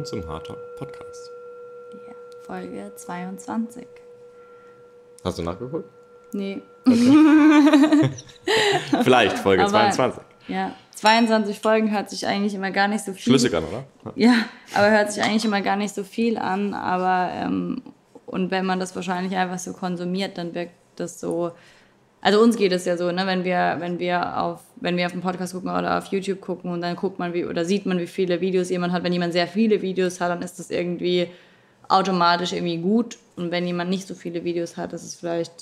willkommen zum Hard Talk Podcast. Ja, Folge 22. Hast du nachgeguckt? Nee. Vielleicht Folge Aber- 22. Ja, 22 Folgen hört sich eigentlich immer gar nicht so viel. Schlüssig an, oder? Ja, aber hört sich eigentlich immer gar nicht so viel an. Aber ähm, und wenn man das wahrscheinlich einfach so konsumiert, dann wirkt das so. Also uns geht es ja so, ne, wenn wir, wenn wir auf, wenn wir auf den Podcast gucken oder auf YouTube gucken und dann guckt man wie oder sieht man, wie viele Videos jemand hat. Wenn jemand sehr viele Videos hat, dann ist das irgendwie automatisch irgendwie gut. Und wenn jemand nicht so viele Videos hat, ist es vielleicht,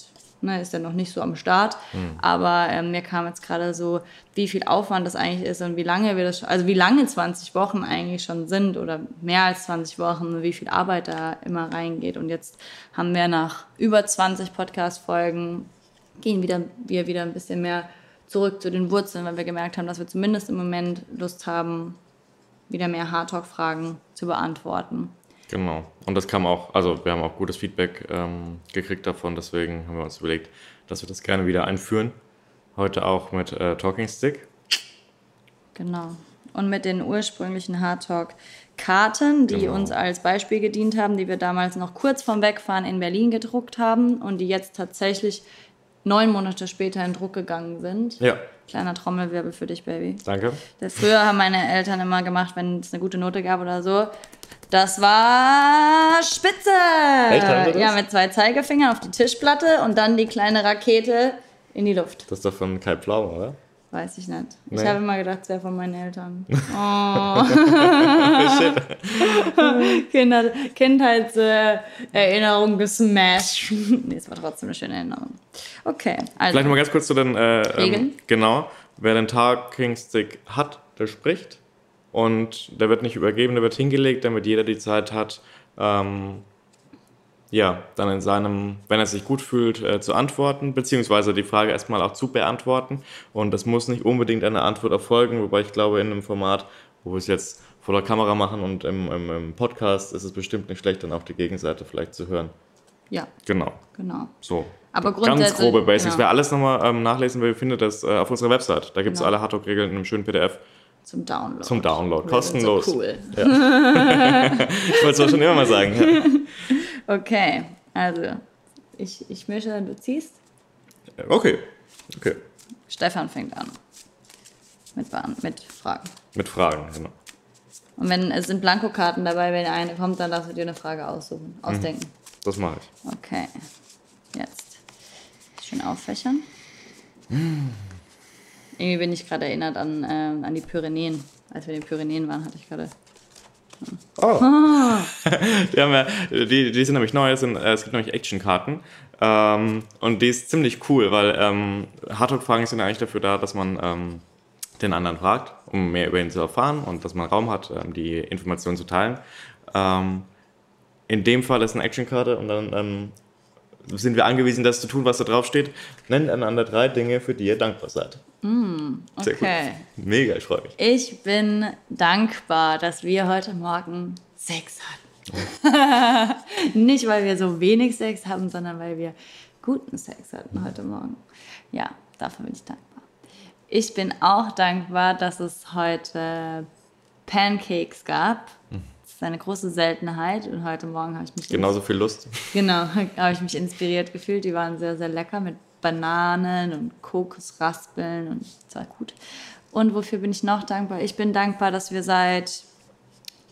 ne, ist er noch nicht so am Start. Aber ähm, mir kam jetzt gerade so, wie viel Aufwand das eigentlich ist und wie lange wir das, also wie lange 20 Wochen eigentlich schon sind oder mehr als 20 Wochen, wie viel Arbeit da immer reingeht. Und jetzt haben wir nach über 20 Podcast-Folgen gehen wieder, wir wieder ein bisschen mehr zurück zu den Wurzeln, weil wir gemerkt haben, dass wir zumindest im Moment Lust haben, wieder mehr Hardtalk-Fragen zu beantworten. Genau. Und das kam auch, also wir haben auch gutes Feedback ähm, gekriegt davon, deswegen haben wir uns überlegt, dass wir das gerne wieder einführen. Heute auch mit äh, Talking Stick. Genau. Und mit den ursprünglichen Hardtalk-Karten, die Genau. uns als Beispiel gedient haben, die wir damals noch kurz vorm Wegfahren in Berlin gedruckt haben und die jetzt tatsächlich neun Monate später in Druck gegangen sind. Ja, Kleiner Trommelwirbel für dich, Baby. danke. Das früher haben meine Eltern immer gemacht, wenn es eine gute Note gab oder so. Das war Spitze! Echt? Ja, mit zwei Zeigefingern auf die Tischplatte und dann die kleine Rakete in die Luft. Das ist doch von Kai Pflaume, oder? Weiß ich nicht. Ich Nee. habe immer gedacht, es wäre von meinen Eltern. Oh. Kinder, Kindheitserinnerung gesmashed. nee, es war trotzdem eine schöne Erinnerung. Okay, also. Vielleicht mal ganz kurz zu den äh, Regeln? Ähm, genau. Wer den Talking Stick hat, der spricht. Und der wird nicht übergeben, der wird hingelegt, damit jeder die Zeit hat, ähm, ja, dann in seinem, wenn er sich gut fühlt, äh, zu antworten, beziehungsweise die Frage erstmal auch zu beantworten. Und das muss nicht unbedingt eine Antwort erfolgen, wobei ich glaube, in einem Format, wo wir es jetzt vor der Kamera machen und im, im, im Podcast, ist es bestimmt nicht schlecht, dann auch die Gegenseite vielleicht zu hören. ja, Genau, genau. so. Aber Ganz grobe Basics. genau, Wer alles nochmal ähm, nachlesen will, findet das äh, auf unserer Website. Da gibt es Genau. alle Hardtalk-Regeln in einem schönen PDF zum Download. zum Download. Kostenlos. So cool. Ich wollte es auch schon immer mal sagen. Okay, also. Ich, ich mische, du ziehst. Okay. Okay. Stefan fängt an. Mit, mit Fragen. Mit Fragen, genau. Und wenn es sind Blankokarten dabei, wenn eine kommt, dann darfst du dir eine Frage aussuchen, Mhm. ausdenken. Das mache ich. Okay. Jetzt. Schön auffächern. Irgendwie bin ich gerade erinnert an, ähm, an die Pyrenäen. Als wir in den Pyrenäen waren, hatte ich gerade. Oh. die, haben ja, die, die sind nämlich neu. Es, sind, äh, es gibt nämlich Actionkarten. Ähm, und die ist ziemlich cool, weil ähm, Hardtalk-Fragen sind ja eigentlich dafür da, dass man ähm, den anderen fragt, um mehr über ihn zu erfahren und dass man Raum hat, ähm, die Informationen zu teilen. Ähm, in dem Fall ist eine Actionkarte und dann ähm, sind wir angewiesen, das zu tun, was da drauf steht. Nennt einander drei Dinge, für die ihr dankbar seid. Sehr Okay. gut. Mega, ich freue mich. Ich bin dankbar, dass wir heute Morgen Sex hatten. Nicht, weil wir so wenig Sex haben, sondern weil wir guten Sex hatten heute Morgen. Ja, dafür bin ich dankbar. Ich bin auch dankbar, dass es heute Pancakes gab. Das ist eine große Seltenheit und heute Morgen habe ich mich Genauso viel Lust. Genau, habe ich mich inspiriert gefühlt. Die waren sehr, sehr lecker mit Bananen und Kokosraspeln und es war gut. Und wofür bin ich noch dankbar? Ich bin dankbar, dass wir seit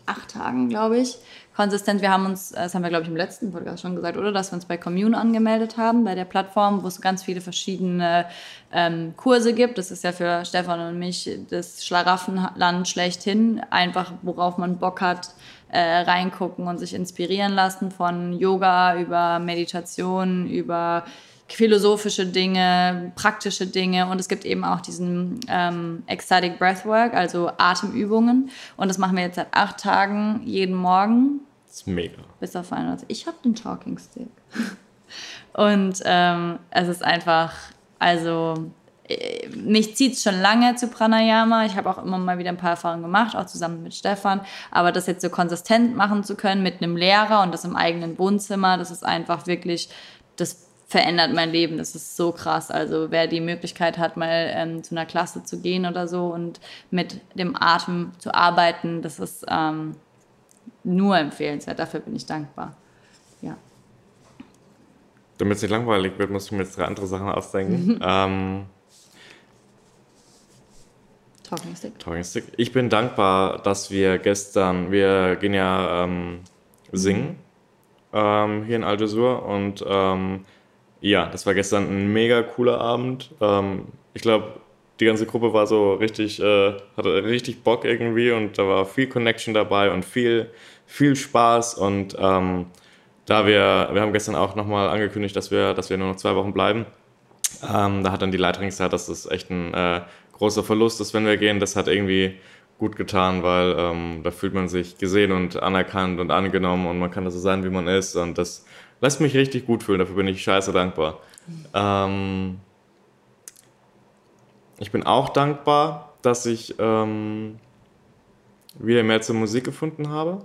acht Tagen, glaube ich, konsistent, wir haben uns, das haben wir, glaube ich, im letzten Podcast schon gesagt, oder? Dass wir uns bei Commune angemeldet haben, bei der Plattform, wo es ganz viele verschiedene ähm, Kurse gibt. Das ist ja für Stefan und mich das Schlaraffenland schlechthin. Einfach, worauf man Bock hat, äh, reingucken und sich inspirieren lassen von Yoga über Meditation, über philosophische Dinge, praktische Dinge und es gibt eben auch diesen ähm, Ecstatic Breathwork, also Atemübungen und das machen wir jetzt seit acht Tagen jeden Morgen Das ist mega. bis auf einen. Ich habe den Talking Stick. Und ähm, es ist einfach, also äh, mich zieht es schon lange zu Pranayama. Ich habe auch immer mal wieder ein paar Erfahrungen gemacht, auch zusammen mit Stefan. Aber das jetzt so konsistent machen zu können mit einem Lehrer und das im eigenen Wohnzimmer, das ist einfach wirklich, das verändert mein Leben. Das ist so krass. Also wer die Möglichkeit hat, mal ähm, zu einer Klasse zu gehen oder so und mit dem Atem zu arbeiten, das ist ähm, nur empfehlenswert. Dafür bin ich dankbar. Ja. Damit es nicht langweilig wird, musst du mir jetzt drei andere Sachen ausdenken. ähm, Talking Stick. Talking Stick. Ich bin dankbar, dass wir gestern, wir gehen ja ähm, singen ähm, hier in Al Jasur und ähm, ja, das war gestern ein mega cooler Abend. Ähm, ich glaube, die ganze Gruppe war so richtig, äh, hatte richtig Bock irgendwie und da war viel Connection dabei und viel, viel Spaß und ähm, da wir, wir haben gestern auch nochmal angekündigt, dass wir, dass wir nur noch zwei Wochen bleiben. Ähm, da hat dann die Leiterin gesagt, dass das echt ein äh, großer Verlust ist, wenn wir gehen. Das hat irgendwie gut getan, weil ähm, da fühlt man sich gesehen und anerkannt und angenommen und man kann da so sein, wie man ist. Und das lässt mich richtig gut fühlen. Dafür bin ich scheiße dankbar. Ähm, ich bin auch dankbar, dass ich ähm, wieder mehr zur Musik gefunden habe.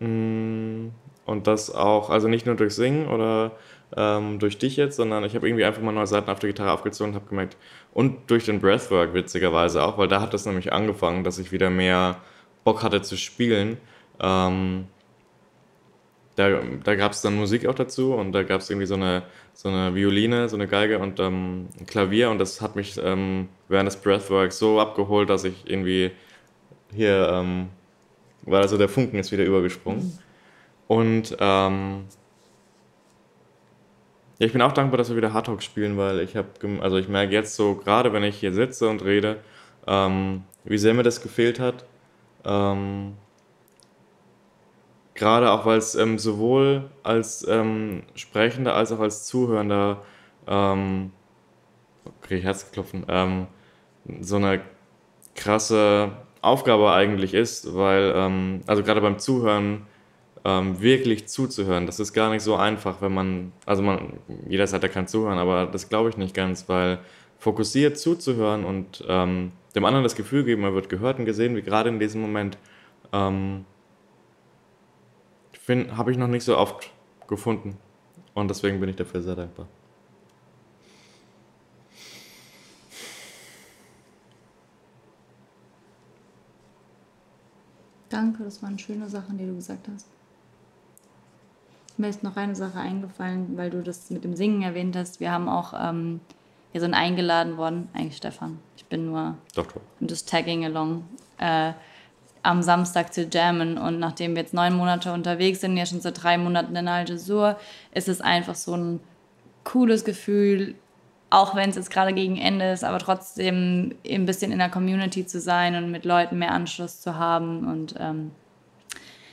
Mm, und das auch, also nicht nur durch Singen oder ähm, durch dich jetzt, sondern ich habe irgendwie einfach mal neue Seiten auf der Gitarre aufgezogen und habe gemerkt, und durch den Breathwork witzigerweise auch, weil da hat das nämlich angefangen, dass ich wieder mehr Bock hatte zu spielen. Ähm, da da gab es dann Musik auch dazu und da gab es irgendwie so eine, so eine Violine, so eine Geige und ähm, ein Klavier und das hat mich ähm, während des Breathworks so abgeholt, dass ich irgendwie hier, ähm, weil also der Funken ist wieder übergesprungen. Und ähm, ja, ich bin auch dankbar, dass wir wieder Hardtalk spielen, weil ich habe, also ich merke jetzt so, gerade wenn ich hier sitze und rede, ähm, wie sehr mir das gefehlt hat. Ähm, gerade auch, weil es ähm, sowohl als ähm, Sprechender als auch als Zuhörender, ähm, kriege Herzklopfen, ähm, so eine krasse Aufgabe eigentlich ist, weil, ähm, also gerade beim Zuhören, ähm, wirklich zuzuhören. Das ist gar nicht so einfach, wenn man, also man, jeder sagt, er kann zuhören, aber das glaube ich nicht ganz, weil fokussiert zuzuhören und ähm, dem anderen das Gefühl geben, er wird gehört und gesehen, wie gerade in diesem Moment, ähm, habe ich noch nicht so oft gefunden. Und deswegen bin ich dafür sehr dankbar. Danke, das waren schöne Sachen, die du gesagt hast. Mir ist noch eine Sache eingefallen, weil du das mit dem Singen erwähnt hast. Wir haben auch, ähm, wir sind eingeladen worden, eigentlich Stefan, ich bin nur Doch, just tagging along, äh, am Samstag zu jammen. Und nachdem wir jetzt neun Monate unterwegs sind, ja schon seit drei Monaten in Al Jasur, ist es einfach so ein cooles Gefühl, auch wenn es jetzt gerade gegen Ende ist, aber trotzdem ein bisschen in der Community zu sein und mit Leuten mehr Anschluss zu haben und ähm,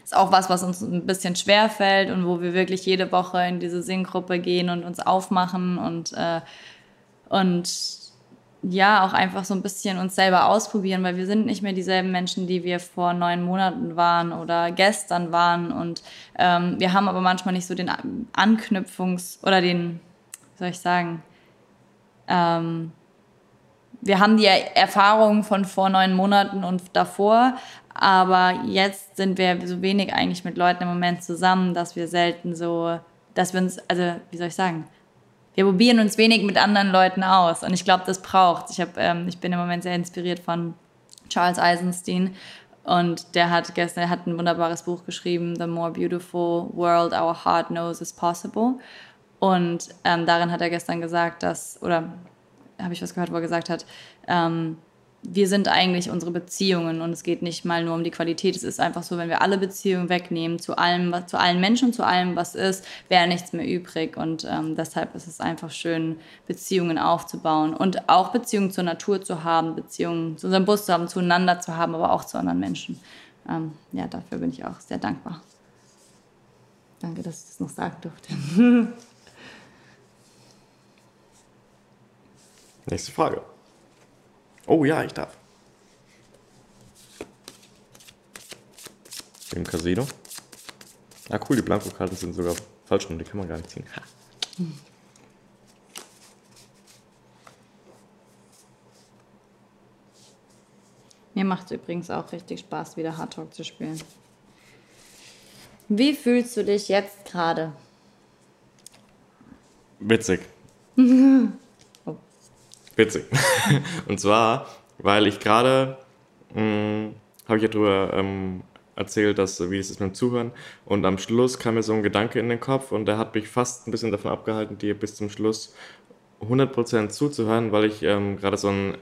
ist auch was, was uns ein bisschen schwer fällt und wo wir wirklich jede Woche in diese Singgruppe gehen und uns aufmachen und, äh, und ja, auch einfach so ein bisschen uns selber ausprobieren, weil wir sind nicht mehr dieselben Menschen, die wir vor neun Monaten waren oder gestern waren. Und ähm, wir haben aber manchmal nicht so den Anknüpfungs- oder den, wie soll ich sagen, ähm, wir haben die Erfahrungen von vor neun Monaten und davor, aber jetzt sind wir so wenig eigentlich mit Leuten im Moment zusammen, dass wir selten so, dass wir uns, also wie soll ich sagen, wir probieren uns wenig mit anderen Leuten aus. Und ich glaube, das braucht. Ich, ähm, ich bin im Moment sehr inspiriert von Charles Eisenstein. Und der hat gestern, er hat ein wunderbares Buch geschrieben, The More Beautiful World Our Heart Knows is Possible. Und ähm, darin hat er gestern gesagt, dass, oder habe ich was gehört, wo er gesagt hat, ähm, wir sind eigentlich unsere Beziehungen und es geht nicht mal nur um die Qualität. Es ist einfach so, wenn wir alle Beziehungen wegnehmen, zu allem, zu allen Menschen, zu allem, was ist, wäre nichts mehr übrig. Und ähm, deshalb ist es einfach schön, Beziehungen aufzubauen und auch Beziehungen zur Natur zu haben, Beziehungen zu unserem Bus zu haben, zueinander zu haben, aber auch zu anderen Menschen. Ähm, ja, dafür bin ich auch sehr dankbar. Danke, dass ich das noch sagen durfte. Nächste Frage. Oh ja, ich darf. Im Casino. Ah cool, die Blankokarten sind sogar falsch rum, die kann man gar nicht ziehen. Ha. Mir macht es übrigens auch richtig Spaß, wieder Hard Talk zu spielen. Wie fühlst du dich jetzt gerade? Witzig. Witzig. und zwar, weil ich gerade, hm, habe ich ja drüber ähm, erzählt, dass, wie es ist mit dem Zuhören. Und am Schluss kam mir so ein Gedanke in den Kopf und der hat mich fast ein bisschen davon abgehalten, dir bis zum Schluss 100% zuzuhören, weil ich ähm, gerade so ein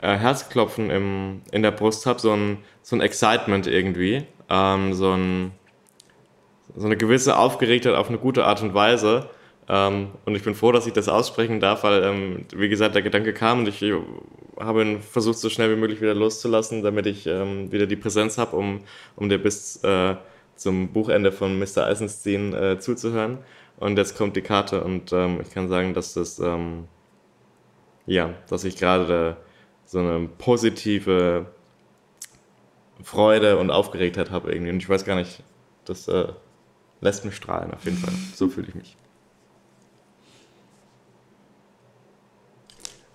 äh, Herzklopfen im, in der Brust habe, so ein, so ein Excitement irgendwie, ähm, so, ein, so eine gewisse Aufgeregtheit auf eine gute Art und Weise. Ähm, und ich bin froh, dass ich das aussprechen darf, weil, ähm, wie gesagt, der Gedanke kam und ich habe ihn versucht, so schnell wie möglich wieder loszulassen, damit ich ähm, wieder die Präsenz habe, um, um dir bis äh, zum Buchende von Mr. Eisenstein äh, zuzuhören. Und jetzt kommt die Karte und ähm, ich kann sagen, dass das, ähm, ja, dass ich gerade so eine positive Freude und Aufgeregtheit habe irgendwie. Und ich weiß gar nicht, das äh, lässt mich strahlen auf jeden Fall. So fühle ich mich.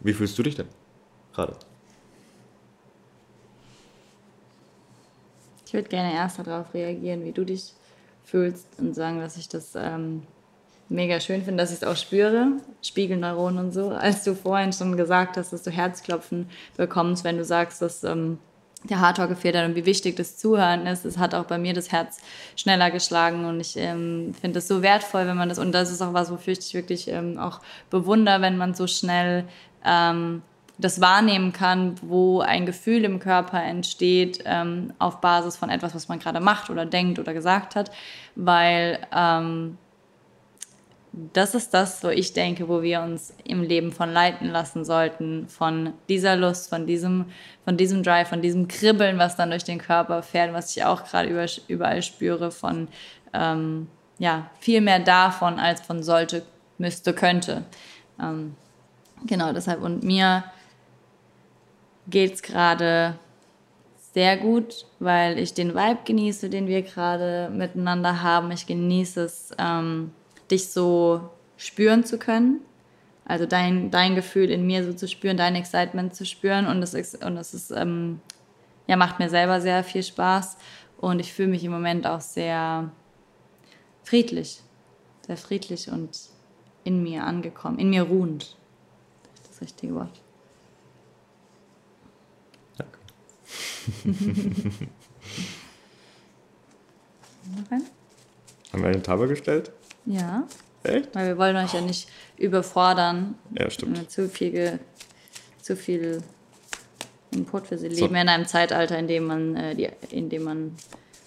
Wie fühlst du dich denn gerade? Ich würde gerne erst darauf reagieren, wie du dich fühlst und sagen, dass ich das ähm, mega schön finde, dass ich es auch spüre, Spiegelneuronen und so. Als du vorhin schon gesagt hast, dass du Herzklopfen bekommst, wenn du sagst, dass ähm, der Hardtalk gefehlt hat und wie wichtig das Zuhören ist, es hat auch bei mir das Herz schneller geschlagen und ich ähm, finde es so wertvoll, wenn man das, und das ist auch was, wofür ich dich wirklich ähm, auch bewundere, wenn man so schnell ähm, das wahrnehmen kann, wo ein Gefühl im Körper entsteht ähm, auf Basis von etwas, was man gerade macht oder denkt oder gesagt hat, weil ähm, das ist das, wo ich denke, wo wir uns im Leben von leiten lassen sollten, von dieser Lust, von diesem, von diesem Drive, von diesem Kribbeln, was dann durch den Körper fährt, was ich auch gerade überall spüre, von ähm, ja, viel mehr davon als von sollte, müsste, könnte. Ähm, genau, deshalb und mir geht es gerade sehr gut, weil ich den Vibe genieße, den wir gerade miteinander haben. Ich genieße es, ähm, dich so spüren zu können. Also dein, dein Gefühl in mir so zu spüren, dein Excitement zu spüren. Und das ist, und das ist, ähm, ja, macht mir selber sehr viel Spaß. Und ich fühle mich im Moment auch sehr friedlich. Sehr friedlich und in mir angekommen, in mir ruhend. Das richtige Wort. Danke. Haben wir eine Tafel gestellt? Ja. Echt? Weil wir wollen euch ja nicht überfordern. Ja, stimmt. Zu viel, zu viel Input für sie. So. Leben in einem Zeitalter, in dem man, äh, die, in dem man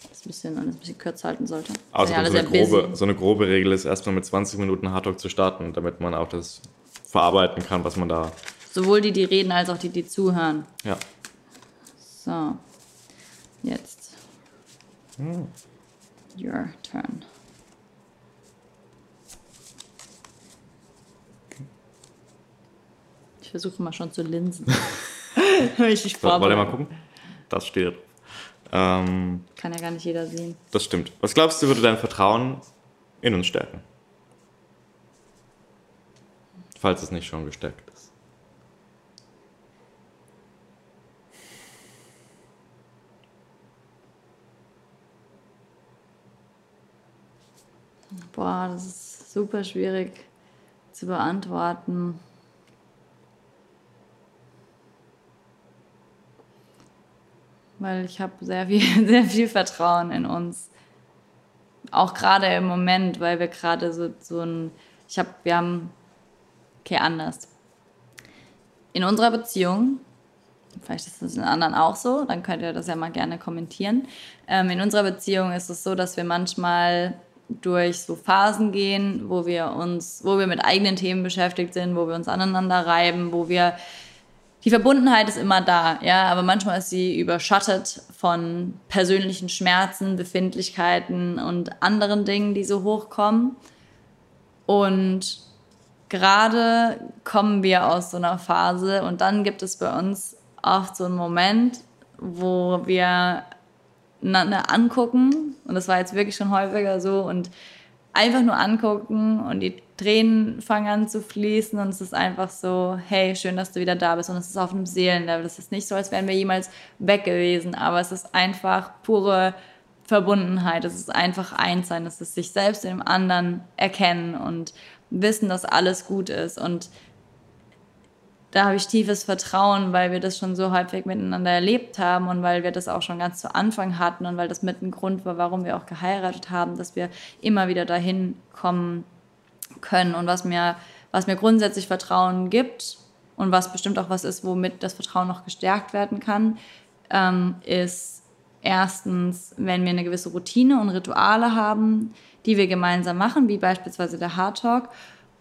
das ein bisschen, ein bisschen kürzer halten sollte. Also ja, so, eine grobe, so eine grobe Regel ist erstmal mit 20 Minuten Hardtalk zu starten, damit man auch das verarbeiten kann, was man da. Sowohl die, die reden, als auch die, die zuhören. Ja. So. Jetzt. Hm. Your turn. versuche mal schon zu linsen. ich mich Wollt ihr mal gucken? Das steht. Ähm, Kann ja gar nicht jeder sehen. Das stimmt. Was glaubst du, würde dein Vertrauen in uns stärken? Falls es nicht schon gestärkt ist. Boah, das ist super schwierig zu beantworten. weil ich habe sehr viel, sehr viel Vertrauen in uns. Auch gerade im Moment, weil wir gerade so, so ein, ich habe, wir haben, okay, anders. In unserer Beziehung, vielleicht ist das in anderen auch so, dann könnt ihr das ja mal gerne kommentieren. Ähm, in unserer Beziehung ist es so, dass wir manchmal durch so Phasen gehen, wo wir uns, wo wir mit eigenen Themen beschäftigt sind, wo wir uns aneinander reiben, wo wir die Verbundenheit ist immer da, ja, aber manchmal ist sie überschattet von persönlichen Schmerzen, Befindlichkeiten und anderen Dingen, die so hochkommen. Und gerade kommen wir aus so einer Phase und dann gibt es bei uns oft so einen Moment, wo wir einander angucken. Und das war jetzt wirklich schon häufiger so. Und einfach nur angucken und die Tränen fangen an zu fließen. Und es ist einfach so, hey, schön, dass du wieder da bist. Und es ist auf einem Seelenlevel. Es ist nicht so, als wären wir jemals weg gewesen, aber es ist einfach pure Verbundenheit. Es ist einfach eins sein. Es ist sich selbst im anderen erkennen und wissen, dass alles gut ist und da habe ich tiefes Vertrauen, weil wir das schon so häufig miteinander erlebt haben und weil wir das auch schon ganz zu Anfang hatten und weil das mit ein Grund war, warum wir auch geheiratet haben, dass wir immer wieder dahin kommen können. Und was mir, was mir grundsätzlich Vertrauen gibt und was bestimmt auch was ist, womit das Vertrauen noch gestärkt werden kann, ähm, ist erstens, wenn wir eine gewisse Routine und Rituale haben, die wir gemeinsam machen, wie beispielsweise der Hard Talk.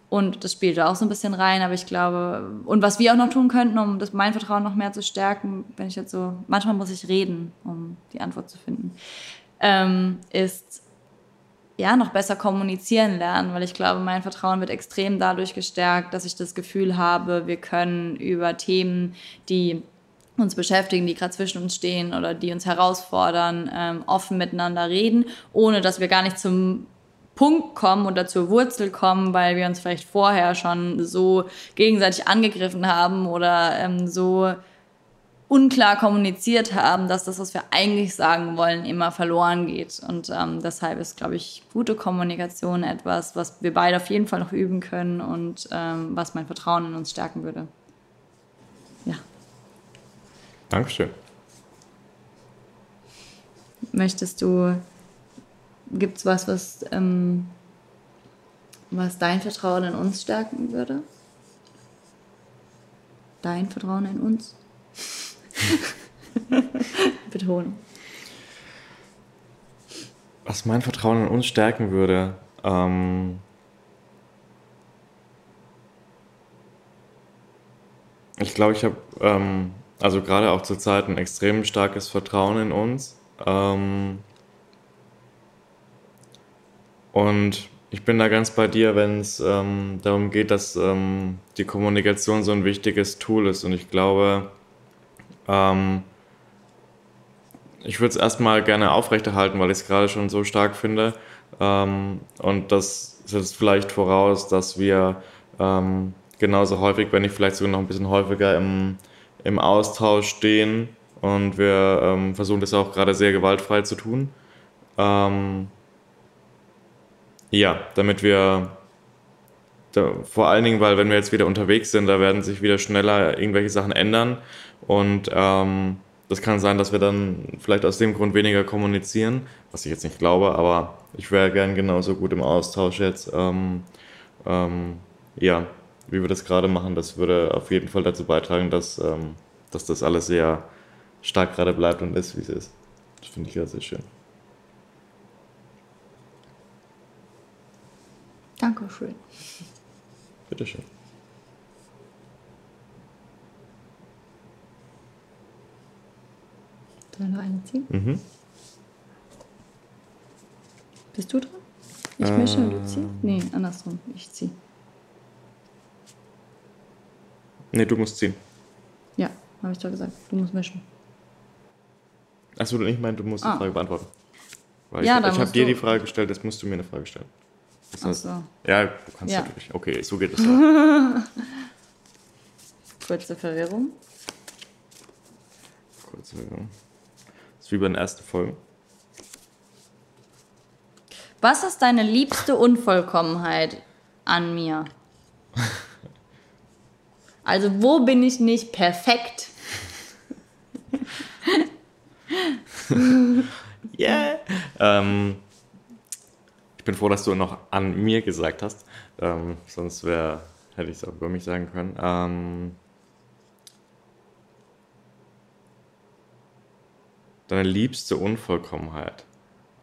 Und das spielt auch so ein bisschen rein, aber ich glaube, und was wir auch noch tun könnten, um das, mein Vertrauen noch mehr zu stärken, wenn ich jetzt so, manchmal muss ich reden, um die Antwort zu finden, ähm, ist ja noch besser kommunizieren lernen, weil ich glaube, mein Vertrauen wird extrem dadurch gestärkt, dass ich das Gefühl habe, wir können über Themen, die uns beschäftigen, die gerade zwischen uns stehen oder die uns herausfordern, ähm, offen miteinander reden, ohne dass wir gar nicht zum Punkt kommen oder zur Wurzel kommen, weil wir uns vielleicht vorher schon so gegenseitig angegriffen haben oder ähm, so unklar kommuniziert haben, dass das, was wir eigentlich sagen wollen, immer verloren geht. Und ähm, deshalb ist, glaube ich, gute Kommunikation etwas, was wir beide auf jeden Fall noch üben können und ähm, was mein Vertrauen in uns stärken würde. Ja. Dankeschön. Möchtest du Gibt es was, was, ähm, was dein Vertrauen in uns stärken würde? Dein Vertrauen in uns? Betonen. Was mein Vertrauen in uns stärken würde? Ähm ich glaube, ich habe ähm, also gerade auch zur Zeit ein extrem starkes Vertrauen in uns. Ähm und ich bin da ganz bei dir, wenn es ähm, darum geht, dass ähm, die Kommunikation so ein wichtiges Tool ist. Und ich glaube, ähm, ich würde es erstmal gerne aufrechterhalten, weil ich es gerade schon so stark finde. Ähm, und das setzt vielleicht voraus, dass wir ähm, genauso häufig, wenn nicht vielleicht sogar noch ein bisschen häufiger im, im Austausch stehen. Und wir ähm, versuchen das auch gerade sehr gewaltfrei zu tun. Ähm, ja, damit wir da, vor allen Dingen, weil wenn wir jetzt wieder unterwegs sind, da werden sich wieder schneller irgendwelche Sachen ändern und ähm, das kann sein, dass wir dann vielleicht aus dem Grund weniger kommunizieren, was ich jetzt nicht glaube, aber ich wäre gern genauso gut im Austausch jetzt. Ähm, ähm, ja, wie wir das gerade machen, das würde auf jeden Fall dazu beitragen, dass, ähm, dass das alles sehr stark gerade bleibt und ist, wie es ist. Das finde ich ja sehr schön. Dankeschön. Bitteschön. Soll noch eine ziehen? Mhm. Bist du dran? Ich äh, mische und du ziehst? Nee, andersrum. Ich zieh. Nee, du musst ziehen. Ja, habe ich doch gesagt. Du musst mischen. Achso, ich meine, du musst ah. die Frage beantworten. Weil ja, ich, ich habe dir die Frage gestellt, jetzt musst du mir eine Frage stellen. Das heißt, so. Ja, du kannst ja. natürlich. Okay, so geht es auch. Kurze Verwirrung. Kurze Verwirrung. Das ist wie bei den ersten Folgen. Was ist deine liebste Unvollkommenheit an mir? Also, wo bin ich nicht perfekt? yeah! Ähm, ich bin froh, dass du noch an mir gesagt hast. Ähm, sonst wär, hätte ich es auch über mich sagen können. Ähm, deine liebste Unvollkommenheit.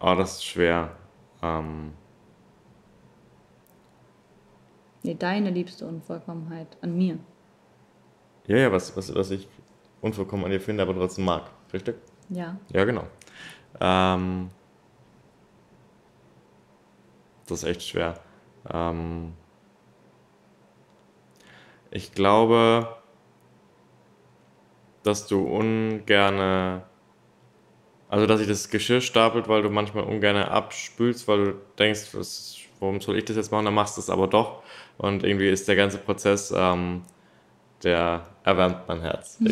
Oh, das ist schwer. Ähm, nee, deine liebste Unvollkommenheit an mir. Ja, ja, was, was, was ich unvollkommen an dir finde, aber trotzdem mag. Richtig? Ja. Ja, genau. Ähm, das ist echt schwer. Ähm ich glaube, dass du ungerne, also dass sich das Geschirr stapelt, weil du manchmal ungerne abspülst, weil du denkst, was, warum soll ich das jetzt machen, dann machst du es aber doch. Und irgendwie ist der ganze Prozess, ähm, der erwärmt mein Herz.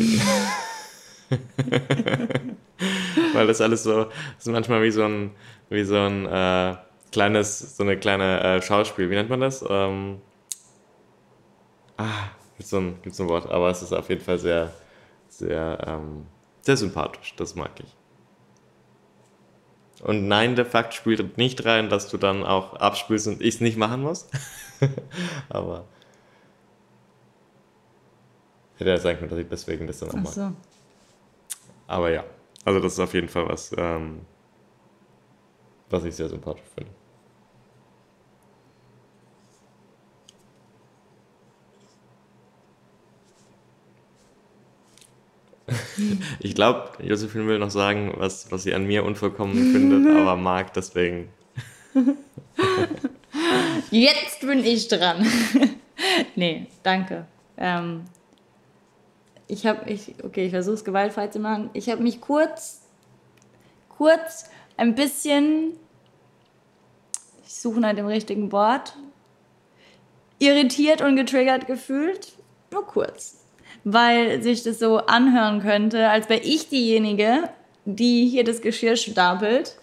weil das alles so, das ist manchmal wie so ein, wie so ein, äh, kleines, so eine kleine äh, Schauspiel, wie nennt man das? Ähm, ah, Gibt so ein, gibt's ein Wort, aber es ist auf jeden Fall sehr, sehr, ähm, sehr sympathisch. Das mag ich. Und nein, der Fakt spielt nicht rein, dass du dann auch abspielst und ich es nicht machen muss. aber hätte ja sein können, dass ich deswegen das dann auch mache. So. Aber ja, also das ist auf jeden Fall was, ähm, was ich sehr sympathisch finde. Ich glaube, Josephine will noch sagen, was, was sie an mir unvollkommen findet, aber mag deswegen. Jetzt bin ich dran. nee, danke. Ähm, ich habe, ich, okay, ich versuche es gewaltfrei zu machen. Ich habe mich kurz, kurz ein bisschen, ich suche nach dem richtigen Wort, irritiert und getriggert gefühlt. Nur kurz weil sich das so anhören könnte, als wäre ich diejenige, die hier das Geschirr stapelt.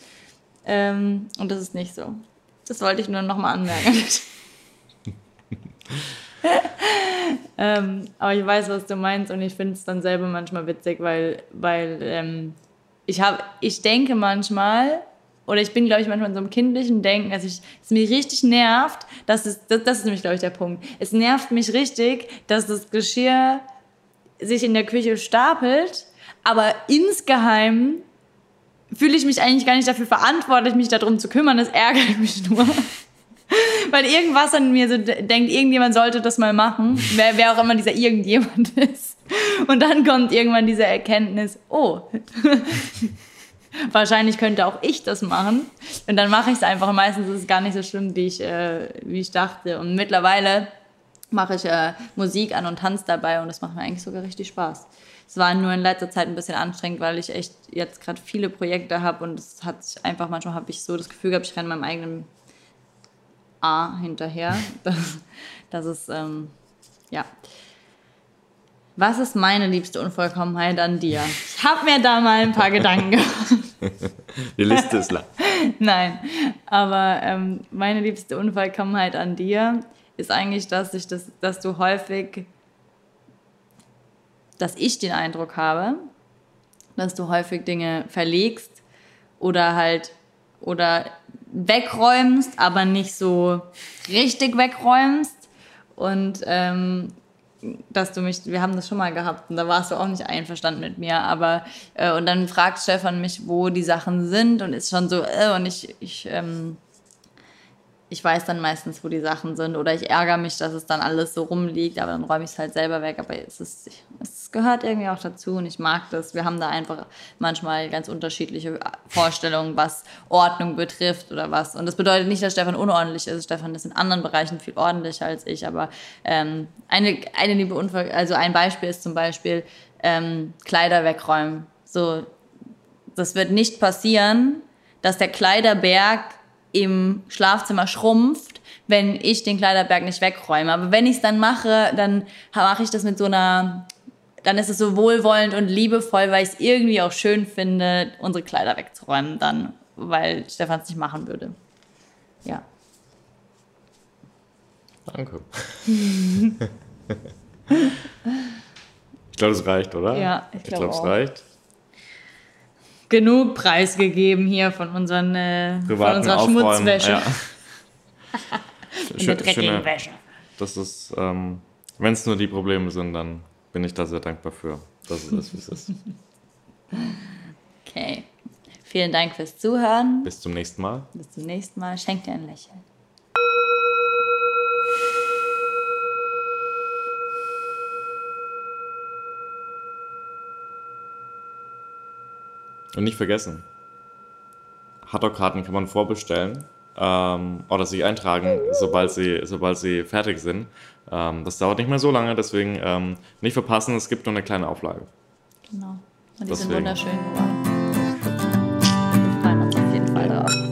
Ähm, und das ist nicht so. Das wollte ich nur nochmal anmerken. ähm, aber ich weiß, was du meinst und ich finde es dann selber manchmal witzig, weil, weil ähm, ich, hab, ich denke manchmal, oder ich bin, glaube ich, manchmal in so einem kindlichen Denken, dass ich, es mich richtig nervt, dass es, das, das ist nämlich, glaube ich, der Punkt. Es nervt mich richtig, dass das Geschirr sich in der Küche stapelt, aber insgeheim fühle ich mich eigentlich gar nicht dafür verantwortlich, mich darum zu kümmern. Das ärgert mich nur. Weil irgendwas an mir so denkt, irgendjemand sollte das mal machen, wer, wer auch immer dieser irgendjemand ist. Und dann kommt irgendwann diese Erkenntnis, oh, wahrscheinlich könnte auch ich das machen. Und dann mache ich es einfach. Meistens ist es gar nicht so schlimm, wie ich, äh, wie ich dachte. Und mittlerweile mache ich äh, Musik an und tanze dabei und das macht mir eigentlich sogar richtig Spaß. Es war nur in letzter Zeit ein bisschen anstrengend, weil ich echt jetzt gerade viele Projekte habe und es hat sich einfach, manchmal habe ich so das Gefühl gehabt, ich renne meinem eigenen A hinterher. Das, das ist, ähm, ja. Was ist meine liebste Unvollkommenheit an dir? Ich habe mir da mal ein paar Gedanken gemacht. Die Liste ist lang. Nein, aber ähm, meine liebste Unvollkommenheit an dir ist eigentlich, dass ich das, dass du häufig, dass ich den Eindruck habe, dass du häufig Dinge verlegst oder halt oder wegräumst, aber nicht so richtig wegräumst. Und ähm, dass du mich, wir haben das schon mal gehabt und da warst du auch nicht einverstanden mit mir, aber äh, und dann fragt Stefan mich, wo die Sachen sind und ist schon so äh, und ich, ich ähm, ich weiß dann meistens, wo die Sachen sind oder ich ärgere mich, dass es dann alles so rumliegt, aber dann räume ich es halt selber weg. Aber es, ist, es gehört irgendwie auch dazu und ich mag das. Wir haben da einfach manchmal ganz unterschiedliche Vorstellungen, was Ordnung betrifft oder was. Und das bedeutet nicht, dass Stefan unordentlich ist. Stefan ist in anderen Bereichen viel ordentlicher als ich, aber ähm, eine, eine liebe Unfall, also ein Beispiel ist zum Beispiel ähm, Kleider wegräumen. So, das wird nicht passieren, dass der Kleiderberg im Schlafzimmer schrumpft, wenn ich den Kleiderberg nicht wegräume. Aber wenn ich es dann mache, dann mache ich das mit so einer, dann ist es so wohlwollend und liebevoll, weil ich es irgendwie auch schön finde, unsere Kleider wegzuräumen dann, weil Stefan es nicht machen würde. Ja. Danke. ich glaube, es reicht, oder? Ja, ich glaube, ich glaub, es reicht genug preisgegeben hier von, unseren, äh, von unserer Schmutzwäsche. Ja. der dreckigen Wäsche. Das ist, ähm, wenn es nur die Probleme sind, dann bin ich da sehr dankbar für, dass es ist, wie es ist. Okay. Vielen Dank fürs Zuhören. Bis zum nächsten Mal. Bis zum nächsten Mal. Schenk dir ein Lächeln. Und nicht vergessen, Hotdog-Karten kann man vorbestellen ähm, oder sich eintragen, sobald sie, sobald sie fertig sind. Ähm, das dauert nicht mehr so lange, deswegen ähm, nicht verpassen, es gibt nur eine kleine Auflage. Genau. Und die deswegen. sind wunderschön geworden. Wir uns auf jeden Fall darauf.